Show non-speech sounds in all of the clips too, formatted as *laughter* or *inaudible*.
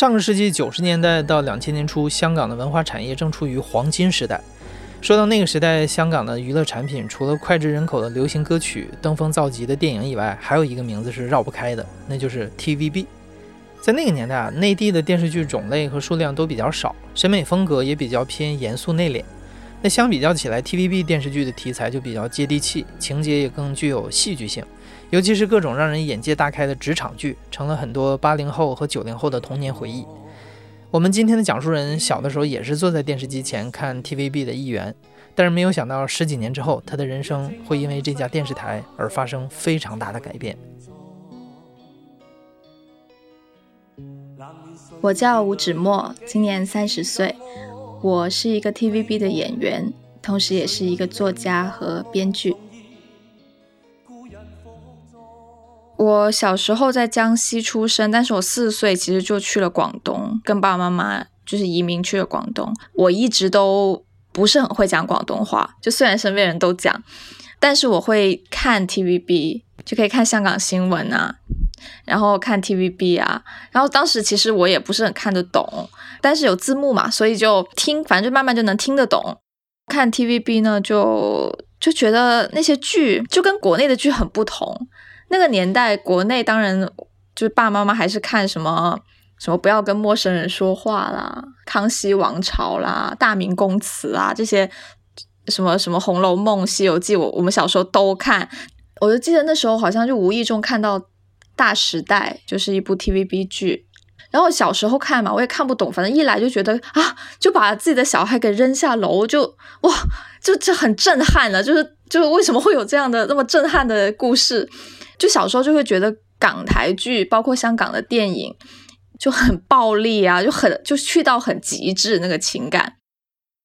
上个世纪九十年代到两千年初，香港的文化产业正处于黄金时代。说到那个时代，香港的娱乐产品除了脍炙人口的流行歌曲、登峰造极的电影以外，还有一个名字是绕不开的，那就是 TVB。在那个年代啊，内地的电视剧种类和数量都比较少，审美风格也比较偏严肃内敛。那相比较起来，TVB 电视剧的题材就比较接地气，情节也更具有戏剧性。尤其是各种让人眼界大开的职场剧，成了很多八零后和九零后的童年回忆。我们今天的讲述人小的时候也是坐在电视机前看 TVB 的一员，但是没有想到十几年之后，他的人生会因为这家电视台而发生非常大的改变。我叫吴芷墨，今年三十岁，我是一个 TVB 的演员，同时也是一个作家和编剧。我小时候在江西出生，但是我四岁其实就去了广东，跟爸爸妈妈就是移民去了广东。我一直都不是很会讲广东话，就虽然身边人都讲，但是我会看 TVB，就可以看香港新闻啊，然后看 TVB 啊，然后当时其实我也不是很看得懂，但是有字幕嘛，所以就听，反正就慢慢就能听得懂。看 TVB 呢，就就觉得那些剧就跟国内的剧很不同。那个年代，国内当然就是爸爸妈妈还是看什么什么不要跟陌生人说话啦，康熙王朝啦，大明宫词啊这些，什么什么红楼梦、西游记，我我们小时候都看。我就记得那时候好像就无意中看到大时代，就是一部 TVB 剧。然后小时候看嘛，我也看不懂，反正一来就觉得啊，就把自己的小孩给扔下楼，就哇，就就很震撼了，就是就是为什么会有这样的那么震撼的故事？就小时候就会觉得港台剧，包括香港的电影，就很暴力啊，就很就去到很极致那个情感。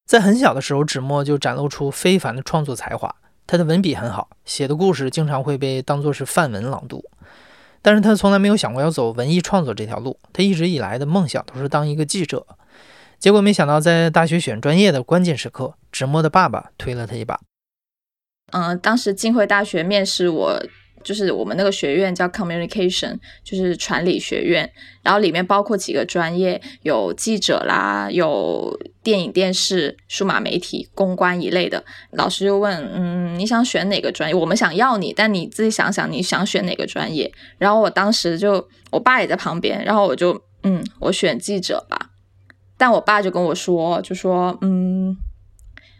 在很小的时候，纸墨就展露出非凡的创作才华，他的文笔很好，写的故事经常会被当作是范文朗读。但是他从来没有想过要走文艺创作这条路，他一直以来的梦想都是当一个记者。结果没想到，在大学选专业的关键时刻，直墨的爸爸推了他一把。嗯，当时浸会大学面试我。就是我们那个学院叫 Communication，就是传理学院，然后里面包括几个专业，有记者啦，有电影电视、数码媒体、公关一类的。老师就问，嗯，你想选哪个专业？我们想要你，但你自己想想，你想选哪个专业？然后我当时就，我爸也在旁边，然后我就，嗯，我选记者吧。但我爸就跟我说，就说，嗯。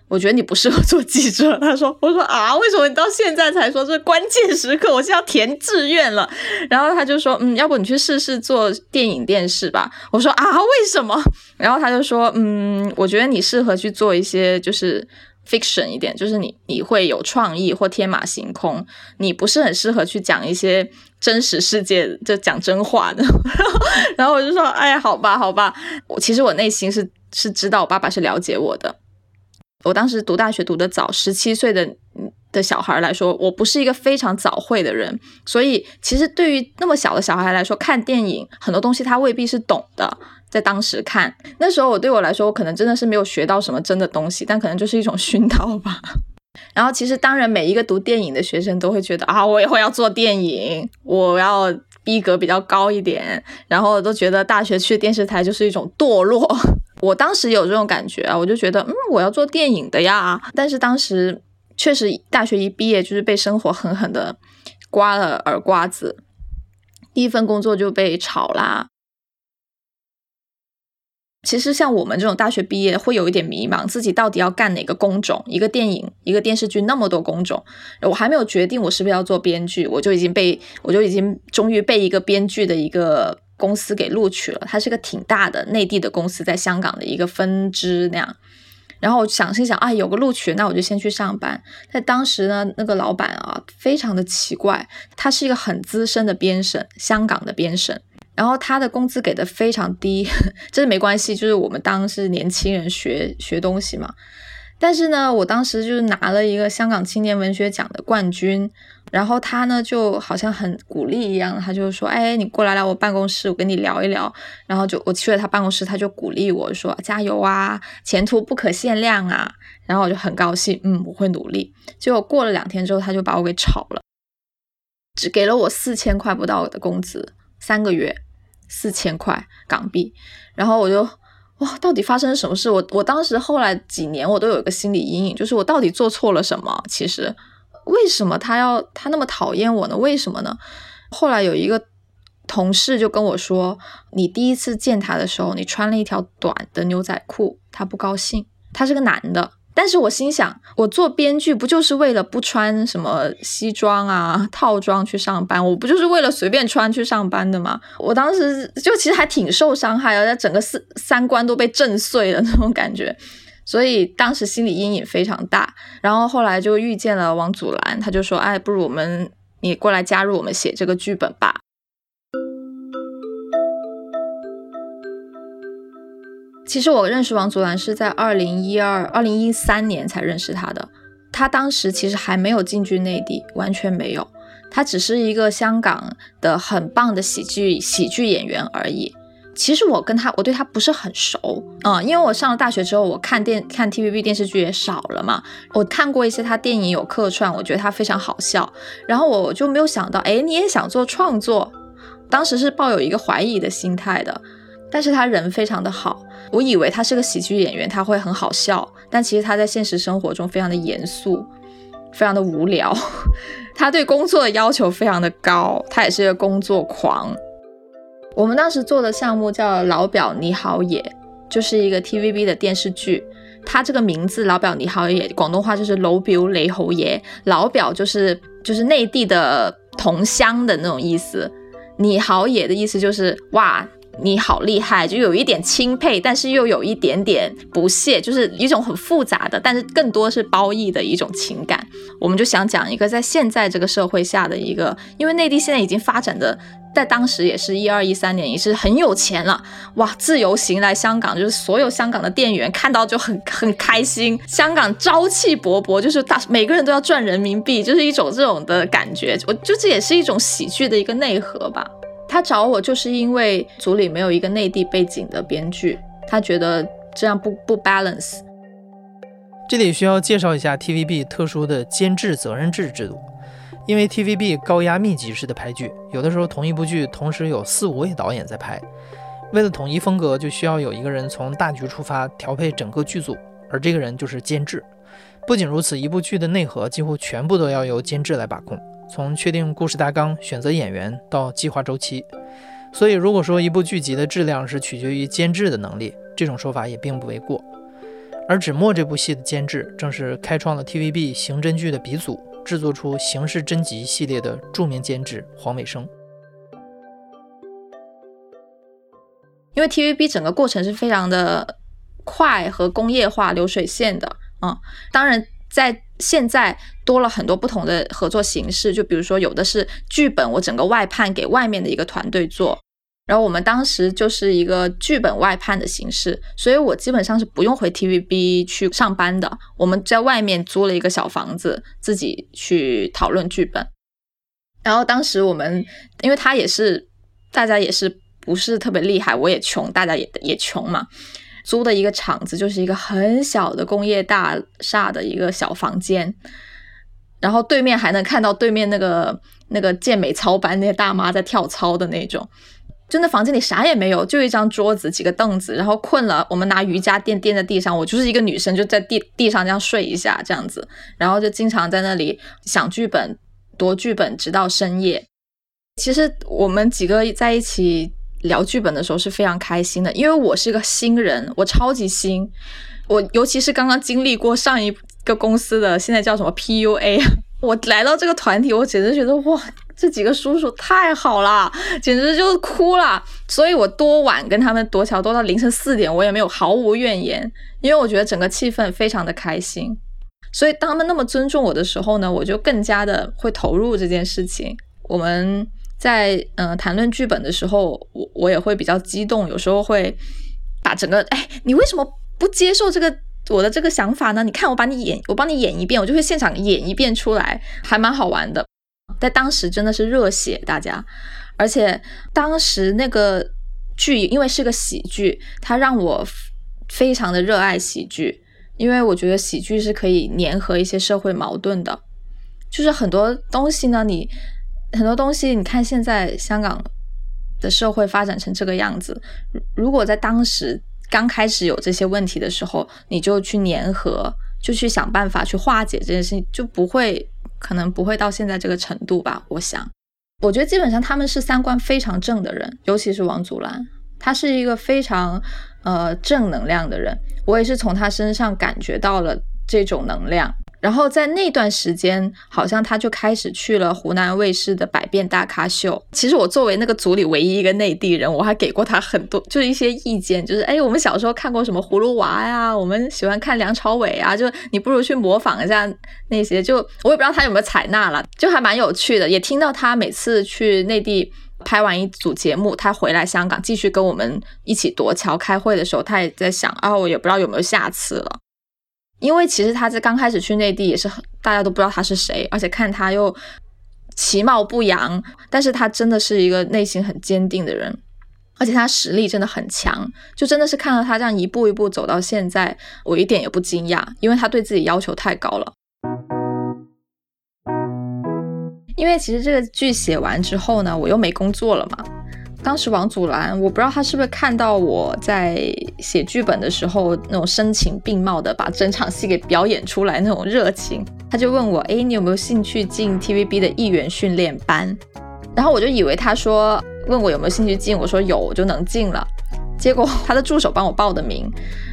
我觉得你不适合做记者，他说，*laughs* 我说啊，为什么你到现在才说？这关键时刻，我是要填志愿了。然后他就说，嗯，要不你去试试做电影电视吧。我说啊，为什么？*laughs* 然后他就说，嗯，我觉得你适合去做一些就是 fiction 一点，就是你你会有创意或天马行空，你不是很适合去讲一些真实世界，就讲真话的。*laughs* 然后我就说，哎，好吧，好吧，我其实我内心是是知道我爸爸是了解我的。我当时读大学读得早，十七岁的的小孩来说，我不是一个非常早会的人，所以其实对于那么小的小孩来说，看电影很多东西他未必是懂的。在当时看，那时候我对我来说，我可能真的是没有学到什么真的东西，但可能就是一种熏陶吧。*laughs* 然后其实当然每一个读电影的学生都会觉得啊，我以后要做电影，我要逼格比较高一点，然后都觉得大学去电视台就是一种堕落。我当时有这种感觉啊，我就觉得，嗯，我要做电影的呀。但是当时确实大学一毕业就是被生活狠狠的刮了耳刮子，第一份工作就被炒啦。其实像我们这种大学毕业会有一点迷茫，自己到底要干哪个工种？一个电影，一个电视剧，那么多工种，我还没有决定我是不是要做编剧，我就已经被我就已经终于被一个编剧的一个。公司给录取了，它是个挺大的内地的公司，在香港的一个分支那样。然后我想心想，啊，有个录取，那我就先去上班。在当时呢，那个老板啊，非常的奇怪，他是一个很资深的编审，香港的编审。然后他的工资给的非常低，*laughs* 这是没关系，就是我们当是年轻人学学东西嘛。但是呢，我当时就是拿了一个香港青年文学奖的冠军，然后他呢就好像很鼓励一样，他就说：“哎，你过来来我办公室，我跟你聊一聊。”然后就我去了他办公室，他就鼓励我说：“加油啊，前途不可限量啊。”然后我就很高兴，嗯，我会努力。结果过了两天之后，他就把我给炒了，只给了我四千块不到的工资，三个月四千块港币，然后我就。哇，到底发生什么事？我我当时后来几年，我都有一个心理阴影，就是我到底做错了什么？其实，为什么他要他那么讨厌我呢？为什么呢？后来有一个同事就跟我说，你第一次见他的时候，你穿了一条短的牛仔裤，他不高兴。他是个男的。但是我心想，我做编剧不就是为了不穿什么西装啊、*laughs* 套装去上班？我不就是为了随便穿去上班的吗？我当时就其实还挺受伤害的，整个三三观都被震碎了那种感觉，所以当时心理阴影非常大。然后后来就遇见了王祖蓝，他就说：“哎，不如我们你过来加入我们写这个剧本吧。”其实我认识王祖蓝是在二零一二、二零一三年才认识他的。他当时其实还没有进军内地，完全没有。他只是一个香港的很棒的喜剧喜剧演员而已。其实我跟他，我对他不是很熟，嗯，因为我上了大学之后，我看电看 TVB 电视剧也少了嘛。我看过一些他电影有客串，我觉得他非常好笑。然后我就没有想到，哎，你也想做创作？当时是抱有一个怀疑的心态的。但是他人非常的好，我以为他是个喜剧演员，他会很好笑，但其实他在现实生活中非常的严肃，非常的无聊。*laughs* 他对工作的要求非常的高，他也是一个工作狂。我们当时做的项目叫《老表你好也》，就是一个 TVB 的电视剧。他这个名字《老表你好也》，广东话就是“老表雷侯爷”，老表就是就是内地的同乡的那种意思，“你好也”的意思就是哇。你好厉害，就有一点钦佩，但是又有一点点不屑，就是一种很复杂的，但是更多是褒义的一种情感。我们就想讲一个在现在这个社会下的一个，因为内地现在已经发展的，在当时也是一二一三年，也是很有钱了，哇，自由行来香港，就是所有香港的店员看到就很 *laughs* 很开心，香港朝气勃勃，就是大每个人都要赚人民币，就是一种这种的感觉，我就这也是一种喜剧的一个内核吧。他找我就是因为组里没有一个内地背景的编剧，他觉得这样不不 balance。这里需要介绍一下 TVB 特殊的监制责任制制度，因为 TVB 高压密集式的拍剧，有的时候同一部剧同时有四五位导演在拍，为了统一风格，就需要有一个人从大局出发调配整个剧组，而这个人就是监制。不仅如此，一部剧的内核几乎全部都要由监制来把控。从确定故事大纲、选择演员到计划周期，所以如果说一部剧集的质量是取决于监制的能力，这种说法也并不为过。而《纸墨》这部戏的监制正是开创了 TVB 刑侦剧的鼻祖，制作出《刑事侦缉》系列的著名监制黄伟生。因为 TVB 整个过程是非常的快和工业化、流水线的，嗯，当然。在现在多了很多不同的合作形式，就比如说有的是剧本，我整个外判给外面的一个团队做，然后我们当时就是一个剧本外判的形式，所以我基本上是不用回 TVB 去上班的，我们在外面租了一个小房子，自己去讨论剧本。然后当时我们，因为他也是大家也是不是特别厉害，我也穷，大家也也穷嘛。租的一个场子就是一个很小的工业大厦的一个小房间，然后对面还能看到对面那个那个健美操班那些大妈在跳操的那种。就那房间里啥也没有，就一张桌子、几个凳子，然后困了，我们拿瑜伽垫垫在地上。我就是一个女生，就在地地上这样睡一下，这样子，然后就经常在那里想剧本、读剧本，直到深夜。其实我们几个在一起。聊剧本的时候是非常开心的，因为我是一个新人，我超级新，我尤其是刚刚经历过上一个公司的现在叫什么 PUA，我来到这个团体，我简直觉得哇，这几个叔叔太好了，简直就是哭了。所以我多晚跟他们多桥，多到凌晨四点，我也没有毫无怨言，因为我觉得整个气氛非常的开心。所以当他们那么尊重我的时候呢，我就更加的会投入这件事情。我们。在嗯谈论剧本的时候，我我也会比较激动，有时候会把整个哎，你为什么不接受这个我的这个想法呢？你看我把你演，我帮你演一遍，我就会现场演一遍出来，还蛮好玩的。在当时真的是热血，大家，而且当时那个剧因为是个喜剧，它让我非常的热爱喜剧，因为我觉得喜剧是可以粘合一些社会矛盾的，就是很多东西呢，你很多东西，你看现在香港的社会发展成这个样子，如果在当时刚开始有这些问题的时候，你就去粘合，就去想办法去化解这件事情，就不会。可能不会到现在这个程度吧，我想，我觉得基本上他们是三观非常正的人，尤其是王祖蓝，他是一个非常呃正能量的人，我也是从他身上感觉到了这种能量。然后在那段时间，好像他就开始去了湖南卫视的《百变大咖秀》。其实我作为那个组里唯一一个内地人，我还给过他很多，就是一些意见，就是哎，我们小时候看过什么《葫芦娃》呀，我们喜欢看梁朝伟啊，就你不如去模仿一下那些。就我也不知道他有没有采纳了，就还蛮有趣的。也听到他每次去内地拍完一组节目，他回来香港继续跟我们一起夺桥开会的时候，他也在想啊，我也不知道有没有下次了。因为其实他在刚开始去内地也是很大家都不知道他是谁，而且看他又其貌不扬，但是他真的是一个内心很坚定的人，而且他实力真的很强，就真的是看到他这样一步一步走到现在，我一点也不惊讶，因为他对自己要求太高了。因为其实这个剧写完之后呢，我又没工作了嘛。当时王祖蓝，我不知道他是不是看到我在写剧本的时候那种声情并茂的把整场戏给表演出来那种热情，他就问我，哎，你有没有兴趣进 TVB 的艺员训练班？然后我就以为他说问我有没有兴趣进，我说有，我就能进了。结果他的助手帮我报的名，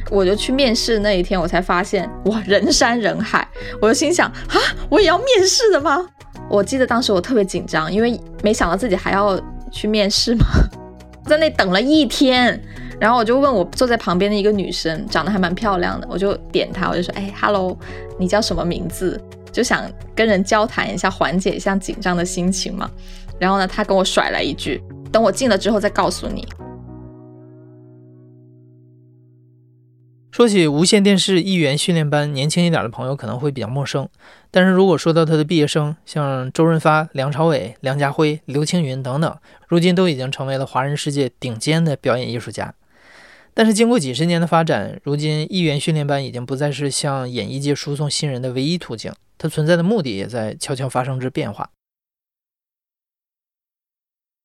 我就去面试那一天，我才发现哇，人山人海，我就心想啊，我也要面试的吗？我记得当时我特别紧张，因为没想到自己还要。去面试吗？*laughs* 在那等了一天，然后我就问我坐在旁边的一个女生，长得还蛮漂亮的，我就点她，我就说：“哎，hello，你叫什么名字？”就想跟人交谈一下，缓解一下紧张的心情嘛。然后呢，她跟我甩了一句：“等我进了之后再告诉你。”说起无线电视艺员训练班，年轻一点的朋友可能会比较陌生。但是如果说到他的毕业生，像周润发、梁朝伟、梁家辉、刘青云等等，如今都已经成为了华人世界顶尖的表演艺术家。但是经过几十年的发展，如今艺员训练班已经不再是向演艺界输送新人的唯一途径，它存在的目的也在悄悄发生着变化。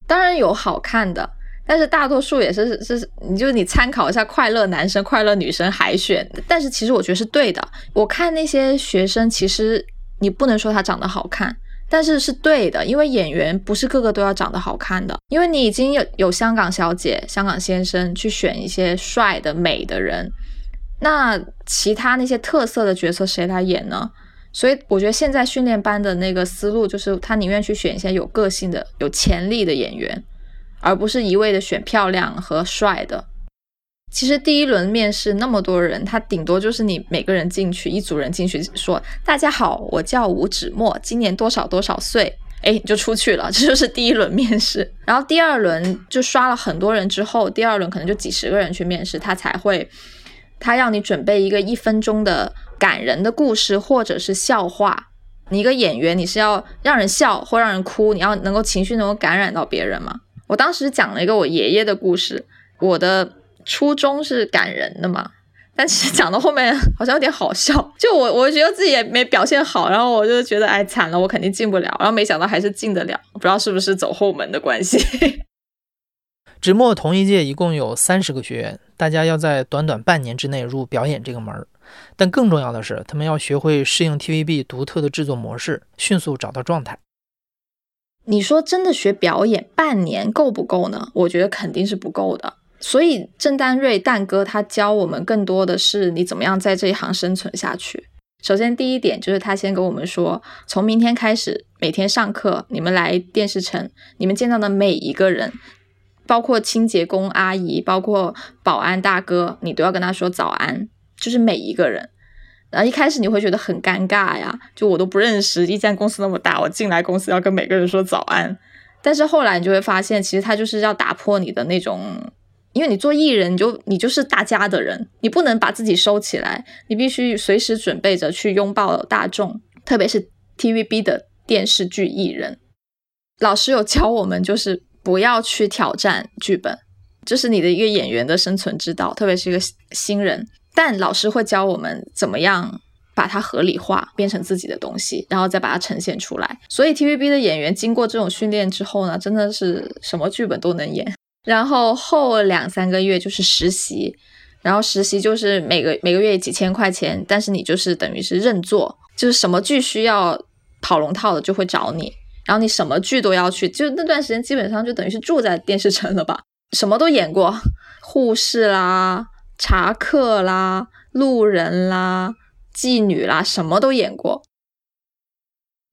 当然有好看的。但是大多数也是是，你就你参考一下快乐男生、快乐女生海选。但是其实我觉得是对的。我看那些学生，其实你不能说他长得好看，但是是对的，因为演员不是个个都要长得好看的。因为你已经有有香港小姐、香港先生去选一些帅的、美的人，那其他那些特色的角色谁来演呢？所以我觉得现在训练班的那个思路就是，他宁愿去选一些有个性的、有潜力的演员。而不是一味的选漂亮和帅的。其实第一轮面试那么多人，他顶多就是你每个人进去一组人进去说：“大家好，我叫吴芷墨，今年多少多少岁。”哎，你就出去了，*laughs* 这就是第一轮面试。然后第二轮就刷了很多人之后，第二轮可能就几十个人去面试，他才会他让你准备一个一分钟的感人的故事或者是笑话。你一个演员，你是要让人笑或让人哭，你要能够情绪能够感染到别人吗？我当时讲了一个我爷爷的故事，我的初衷是感人的嘛，但其实 *laughs* 讲到后面好像有点好笑，就我我觉得自己也没表现好，然后我就觉得哎惨了，我肯定进不了，然后没想到还是进得了，不知道是不是走后门的关系。*laughs* 直墨同一届一共有三十个学员，大家要在短短半年之内入表演这个门儿，但更重要的是，他们要学会适应 TVB 独特的制作模式，迅速找到状态。你说真的学表演半年够不够呢？我觉得肯定是不够的。所以郑丹瑞蛋哥他教我们更多的是你怎么样在这一行生存下去。首先第一点就是他先跟我们说，从明天开始每天上课，你们来电视城，你们见到的每一个人，包括清洁工阿姨，包括保安大哥，你都要跟他说早安，就是每一个人。然后一开始你会觉得很尴尬呀，就我都不认识，一家公司那么大，我进来公司要跟每个人说早安。但是后来你就会发现，其实他就是要打破你的那种，因为你做艺人，你就你就是大家的人，你不能把自己收起来，你必须随时准备着去拥抱大众，特别是 TVB 的电视剧艺人。老师有教我们，就是不要去挑战剧本，这是你的一个演员的生存之道，特别是一个新人。但老师会教我们怎么样。把它合理化，变成自己的东西，然后再把它呈现出来。所以 TVB 的演员经过这种训练之后呢，真的是什么剧本都能演。然后后两三个月就是实习，然后实习就是每个每个月几千块钱，但是你就是等于是认做，就是什么剧需要跑龙套的就会找你，然后你什么剧都要去，就那段时间基本上就等于是住在电视城了吧，什么都演过，护士啦、茶客啦、路人啦。妓女啦，什么都演过。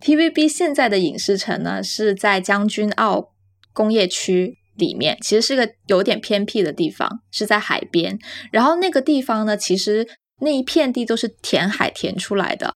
TVB 现在的影视城呢，是在将军澳工业区里面，其实是个有点偏僻的地方，是在海边。然后那个地方呢，其实那一片地都是填海填出来的。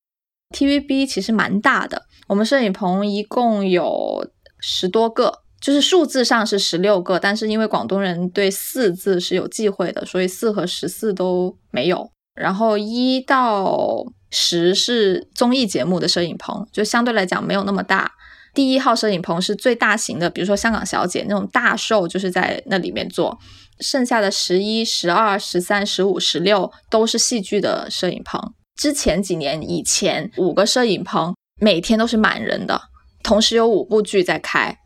TVB 其实蛮大的，我们摄影棚一共有十多个，就是数字上是十六个，但是因为广东人对四字是有忌讳的，所以四和十四都没有。然后一到十是综艺节目的摄影棚，就相对来讲没有那么大。第一号摄影棚是最大型的，比如说香港小姐那种大寿就是在那里面做。剩下的十一、十二、十三、十五、十六都是戏剧的摄影棚。之前几年以前，五个摄影棚每天都是满人的，同时有五部剧在开，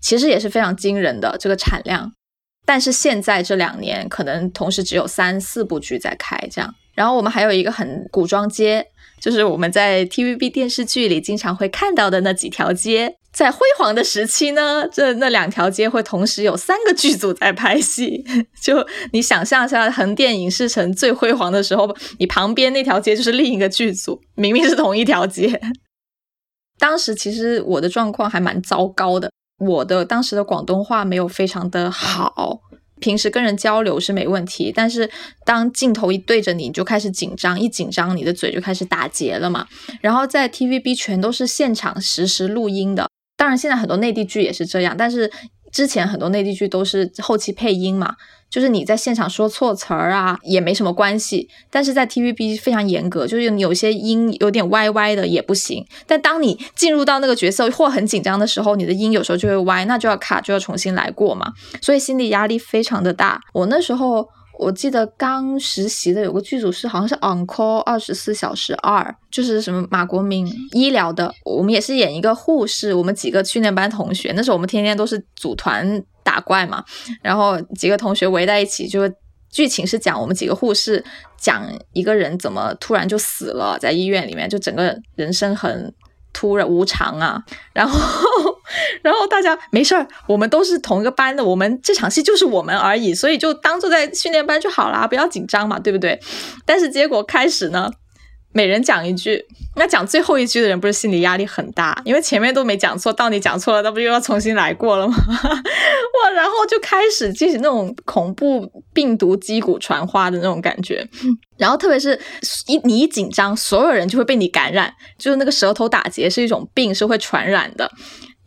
其实也是非常惊人的这个产量。但是现在这两年，可能同时只有三四部剧在开，这样。然后我们还有一个很古装街，就是我们在 TVB 电视剧里经常会看到的那几条街。在辉煌的时期呢，这那两条街会同时有三个剧组在拍戏。*laughs* 就你想象一下，横店影视城最辉煌的时候，你旁边那条街就是另一个剧组，明明是同一条街。当时其实我的状况还蛮糟糕的，我的当时的广东话没有非常的好。平时跟人交流是没问题，但是当镜头一对着你，你就开始紧张，一紧张你的嘴就开始打结了嘛。然后在 TVB 全都是现场实时录音的，当然现在很多内地剧也是这样，但是之前很多内地剧都是后期配音嘛。就是你在现场说错词儿啊，也没什么关系。但是在 TVB 非常严格，就是有些音有点歪歪的也不行。但当你进入到那个角色或很紧张的时候，你的音有时候就会歪，那就要卡，就要重新来过嘛。所以心理压力非常的大。我那时候我记得刚实习的有个剧组是好像是 On Call 二十四小时二，就是什么马国明医疗的，我们也是演一个护士，我们几个训练班同学，那时候我们天天都是组团。打怪嘛，然后几个同学围在一起，就剧情是讲我们几个护士讲一个人怎么突然就死了，在医院里面，就整个人生很突然无常啊。然后，*laughs* 然后大家没事儿，我们都是同一个班的，我们这场戏就是我们而已，所以就当做在训练班就好啦，不要紧张嘛，对不对？但是结果开始呢。每人讲一句，那讲最后一句的人不是心理压力很大，因为前面都没讲错，到你讲错了，那不又要重新来过了吗？*laughs* 哇，然后就开始进行那种恐怖病毒击鼓传花的那种感觉，然后特别是一你一紧张，所有人就会被你感染，就是那个舌头打结是一种病，是会传染的。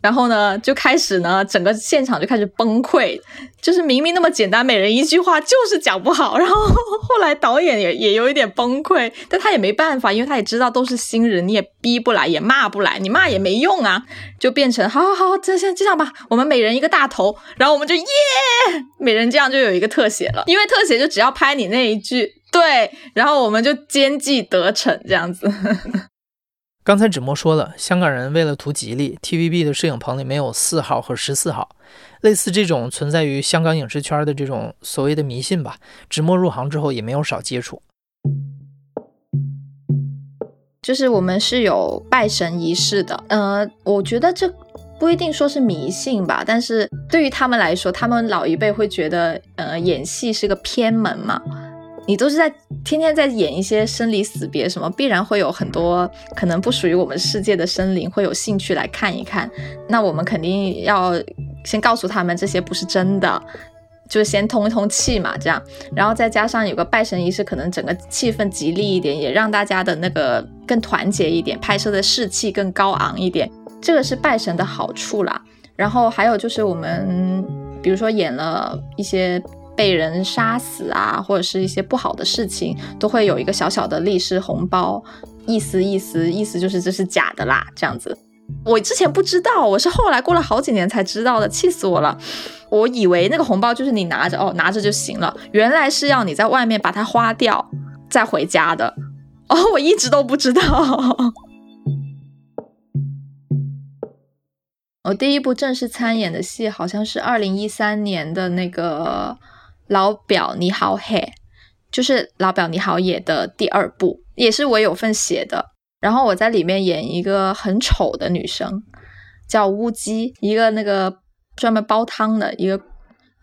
然后呢，就开始呢，整个现场就开始崩溃，就是明明那么简单，每人一句话就是讲不好。然后后来导演也也有一点崩溃，但他也没办法，因为他也知道都是新人，你也逼不来，也骂不来，你骂也没用啊，就变成好好好，这先这样吧，我们每人一个大头，然后我们就耶，每人这样就有一个特写了，因为特写就只要拍你那一句，对，然后我们就奸计得逞这样子。刚才芷墨说了，香港人为了图吉利，TVB 的摄影棚里没有四号和十四号。类似这种存在于香港影视圈的这种所谓的迷信吧，芷墨入行之后也没有少接触。就是我们是有拜神仪式的，呃，我觉得这不一定说是迷信吧，但是对于他们来说，他们老一辈会觉得，呃，演戏是个偏门嘛。你都是在天天在演一些生离死别什么，必然会有很多可能不属于我们世界的生灵会有兴趣来看一看。那我们肯定要先告诉他们这些不是真的，就是先通一通气嘛，这样。然后再加上有个拜神仪式，可能整个气氛吉利一点，也让大家的那个更团结一点，拍摄的士气更高昂一点。这个是拜神的好处啦。然后还有就是我们比如说演了一些被人杀死啊，或者是一些不好的事情，都会有一个小小的律师红包，意思意思意思就是这是假的啦，这样子。我之前不知道，我是后来过了好几年才知道的，气死我了！我以为那个红包就是你拿着哦，拿着就行了，原来是要你在外面把它花掉再回家的哦，我一直都不知道。我第一部正式参演的戏好像是二零一三年的那个《老表你好嘿》，就是《老表你好也》的第二部，也是我有份写的。然后我在里面演一个很丑的女生，叫乌鸡，一个那个专门煲汤的一个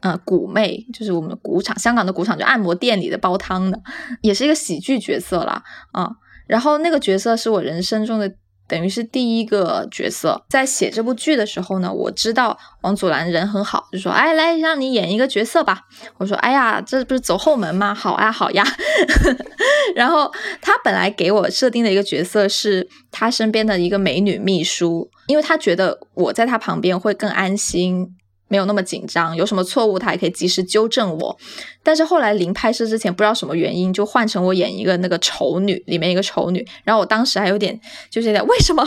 呃古妹，就是我们鼓场，香港的鼓场就按摩店里的煲汤的，也是一个喜剧角色啦啊。然后那个角色是我人生中的。等于是第一个角色，在写这部剧的时候呢，我知道王祖蓝人很好，就说：“哎，来让你演一个角色吧。”我说：“哎呀，这不是走后门吗？好呀，好呀。*laughs* ”然后他本来给我设定的一个角色是他身边的一个美女秘书，因为他觉得我在他旁边会更安心。没有那么紧张，有什么错误他也可以及时纠正我。但是后来临拍摄之前，不知道什么原因就换成我演一个那个丑女，里面一个丑女。然后我当时还有点就是有点 *laughs* 为什么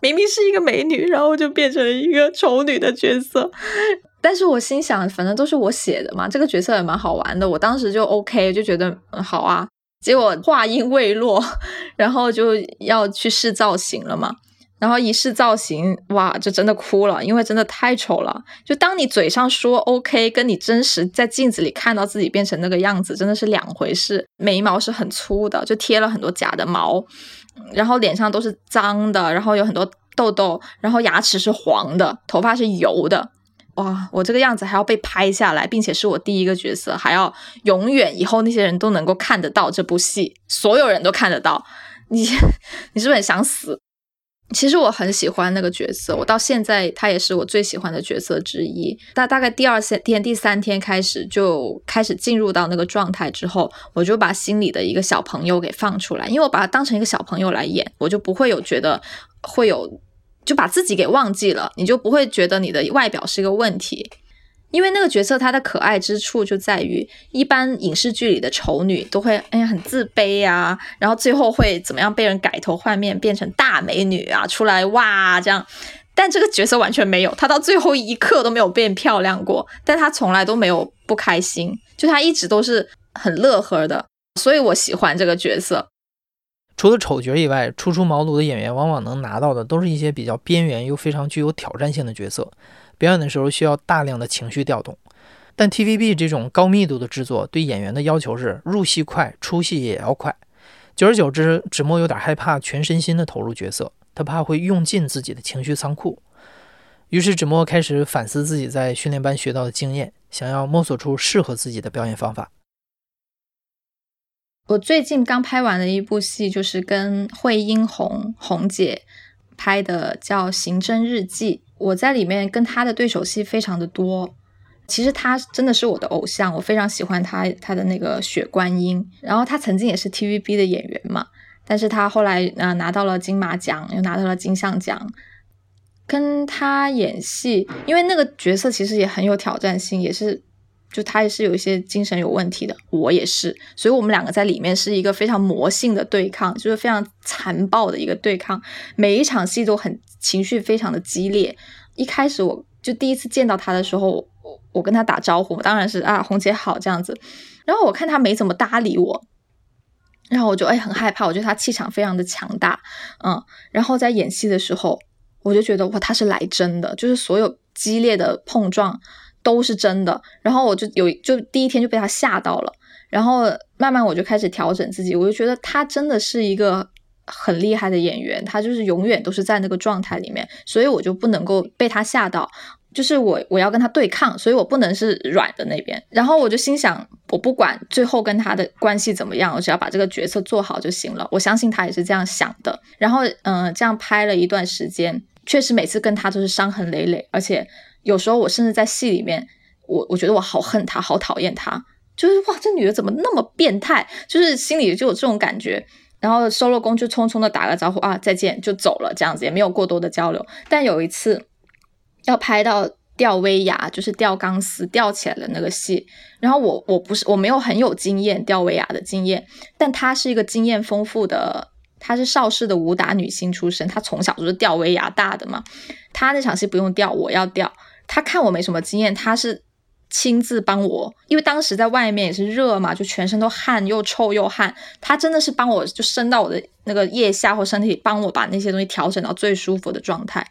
明明是一个美女，然后就变成一个丑女的角色。但是我心想，反正都是我写的嘛，这个角色也蛮好玩的。我当时就 OK，就觉得好啊。结果话音未落，*laughs* 然后就要去试造型了嘛。然后一试造型，哇，就真的哭了，因为真的太丑了。就当你嘴上说 OK，跟你真实在镜子里看到自己变成那个样子，真的是两回事。眉毛是很粗的，就贴了很多假的毛，然后脸上都是脏的，然后有很多痘痘，然后牙齿是黄的，头发是油的。哇，我这个样子还要被拍下来，并且是我第一个角色，还要永远以后那些人都能够看得到这部戏，所有人都看得到。你，*laughs* 你是不是很想死？其实我很喜欢那个角色，我到现在他也是我最喜欢的角色之一。大大概第二天、第三天开始就开始进入到那个状态之后，我就把心里的一个小朋友给放出来，因为我把他当成一个小朋友来演，我就不会有觉得会有就把自己给忘记了，你就不会觉得你的外表是一个问题。因为那个角色她的可爱之处就在于，一般影视剧里的丑女都会哎呀很自卑啊，然后最后会怎么样被人改头换面变成大美女啊出来哇这样，但这个角色完全没有，她到最后一刻都没有变漂亮过，但她从来都没有不开心，就她一直都是很乐呵的，所以我喜欢这个角色。除了丑角以外，初出茅庐的演员往往能拿到的都是一些比较边缘又非常具有挑战性的角色。表演的时候需要大量的情绪调动，但 TVB 这种高密度的制作对演员的要求是入戏快，出戏也要快。久而久之，芷墨有点害怕全身心的投入角色，他怕会用尽自己的情绪仓库。于是芷墨开始反思自己在训练班学到的经验，想要摸索出适合自己的表演方法。我最近刚拍完的一部戏，就是跟惠英红红姐拍的，叫《刑侦日记》。我在里面跟他的对手戏非常的多，其实他真的是我的偶像，我非常喜欢他他的那个雪观音，然后他曾经也是 TVB 的演员嘛，但是他后来呃拿到了金马奖，又拿到了金像奖，跟他演戏，因为那个角色其实也很有挑战性，也是。就他也是有一些精神有问题的，我也是，所以我们两个在里面是一个非常魔性的对抗，就是非常残暴的一个对抗，每一场戏都很情绪非常的激烈。一开始我就第一次见到他的时候，我我跟他打招呼，当然是啊红姐好这样子，然后我看他没怎么搭理我，然后我就哎很害怕，我觉得他气场非常的强大，嗯，然后在演戏的时候，我就觉得哇他是来真的，就是所有激烈的碰撞。都是真的，然后我就有就第一天就被他吓到了，然后慢慢我就开始调整自己，我就觉得他真的是一个很厉害的演员，他就是永远都是在那个状态里面，所以我就不能够被他吓到，就是我我要跟他对抗，所以我不能是软的那边，然后我就心想，我不管最后跟他的关系怎么样，我只要把这个角色做好就行了，我相信他也是这样想的，然后嗯，这样拍了一段时间，确实每次跟他都是伤痕累累，而且。有时候我甚至在戏里面，我我觉得我好恨他，好讨厌他，就是哇，这女的怎么那么变态？就是心里就有这种感觉。然后收了工就匆匆的打个招呼啊，再见就走了，这样子也没有过多的交流。但有一次，要拍到吊威亚，就是吊钢丝吊起来的那个戏。然后我我不是我没有很有经验吊威亚的经验，但她是一个经验丰富的，她是邵氏的武打女星出身，她从小就是吊威亚大的嘛。她那场戏不用吊，我要吊。她看我没什么经验，她是。亲自帮我，因为当时在外面也是热嘛，就全身都汗，又臭又汗。他真的是帮我，就伸到我的那个腋下或身体，帮我把那些东西调整到最舒服的状态。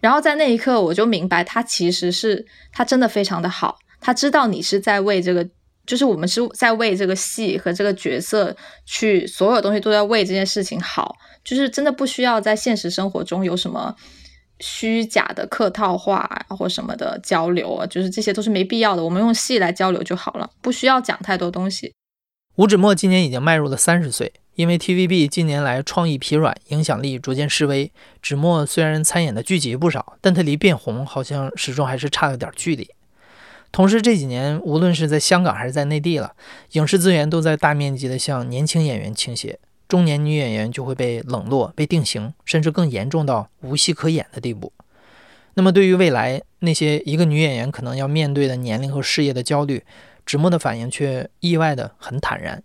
然后在那一刻，我就明白，他其实是他真的非常的好。他知道你是在为这个，就是我们是在为这个戏和这个角色去，所有东西都在为这件事情好，就是真的不需要在现实生活中有什么。虚假的客套话或什么的交流啊，就是这些都是没必要的。我们用戏来交流就好了，不需要讲太多东西。吴芷墨今年已经迈入了三十岁，因为 TVB 近年来创意疲软，影响力逐渐式微。芷墨虽然参演的剧集不少，但他离变红好像始终还是差了点距离。同时这几年，无论是在香港还是在内地了，影视资源都在大面积的向年轻演员倾斜。中年女演员就会被冷落、被定型，甚至更严重到无戏可演的地步。那么，对于未来那些一个女演员可能要面对的年龄和事业的焦虑，直墨的反应却意外的很坦然。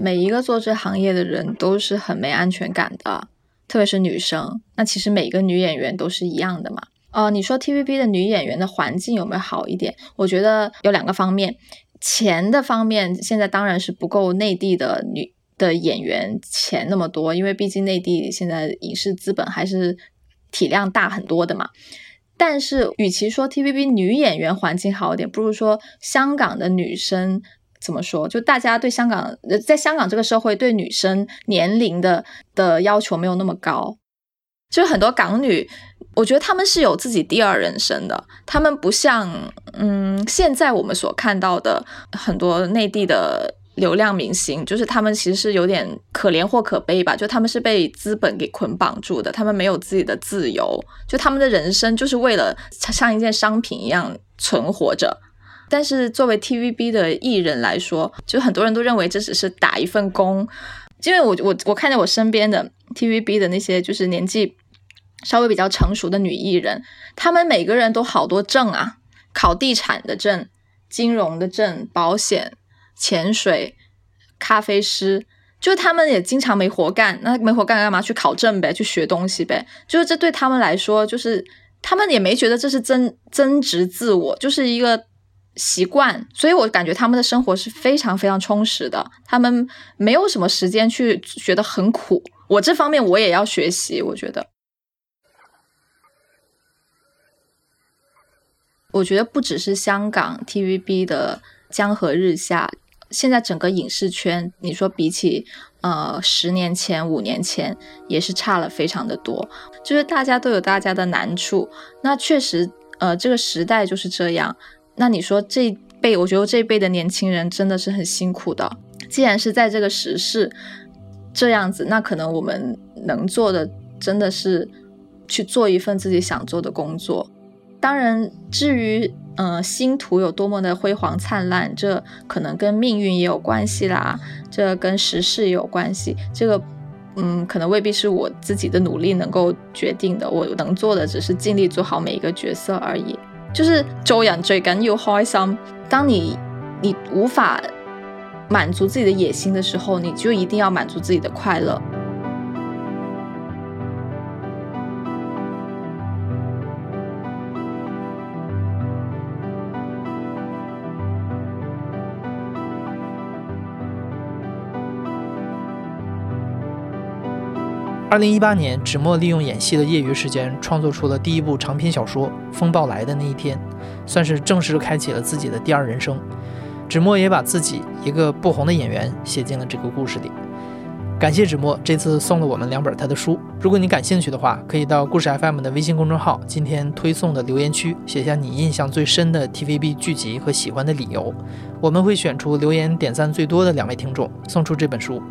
每一个做这行业的人都是很没安全感的，特别是女生。那其实每个女演员都是一样的嘛。呃，你说 TVB 的女演员的环境有没有好一点？我觉得有两个方面。钱的方面，现在当然是不够内地的女的演员钱那么多，因为毕竟内地现在影视资本还是体量大很多的嘛。但是，与其说 TVB 女演员环境好一点，不如说香港的女生怎么说？就大家对香港，在香港这个社会对女生年龄的的要求没有那么高，就很多港女。我觉得他们是有自己第二人生的，他们不像，嗯，现在我们所看到的很多内地的流量明星，就是他们其实是有点可怜或可悲吧，就他们是被资本给捆绑住的，他们没有自己的自由，就他们的人生就是为了像一件商品一样存活着。但是作为 TVB 的艺人来说，就很多人都认为这只是打一份工，因为我我我看见我身边的 TVB 的那些就是年纪。稍微比较成熟的女艺人，她们每个人都好多证啊，考地产的证、金融的证、保险、潜水、咖啡师，就她们也经常没活干，那没活干干嘛？去考证呗，去学东西呗。就是这对她们来说，就是他们也没觉得这是增增值自我，就是一个习惯。所以我感觉他们的生活是非常非常充实的，他们没有什么时间去觉得很苦。我这方面我也要学习，我觉得。我觉得不只是香港 TVB 的江河日下，现在整个影视圈，你说比起呃十年前、五年前，也是差了非常的多。就是大家都有大家的难处，那确实，呃，这个时代就是这样。那你说这一辈，我觉得这一辈的年轻人真的是很辛苦的。既然是在这个时势这样子，那可能我们能做的真的是去做一份自己想做的工作。当然，至于嗯星途有多么的辉煌灿烂，这可能跟命运也有关系啦，这跟时势也有关系。这个嗯，可能未必是我自己的努力能够决定的。我能做的只是尽力做好每一个角色而已。就是周扬最紧要开心。当你你无法满足自己的野心的时候，你就一定要满足自己的快乐。二零一八年，芷墨利用演戏的业余时间，创作出了第一部长篇小说《风暴来的那一天》，算是正式开启了自己的第二人生。芷墨也把自己一个不红的演员写进了这个故事里。感谢芷墨这次送了我们两本他的书。如果你感兴趣的话，可以到故事 FM 的微信公众号今天推送的留言区写下你印象最深的 TVB 剧集和喜欢的理由，我们会选出留言点赞最多的两位听众，送出这本书。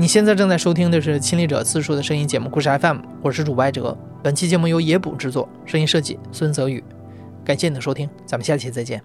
你现在正在收听的是《亲历者自述》的声音节目《故事 FM》，我是主播艾哲。本期节目由野捕制作，声音设计孙泽宇。感谢你的收听，咱们下期再见。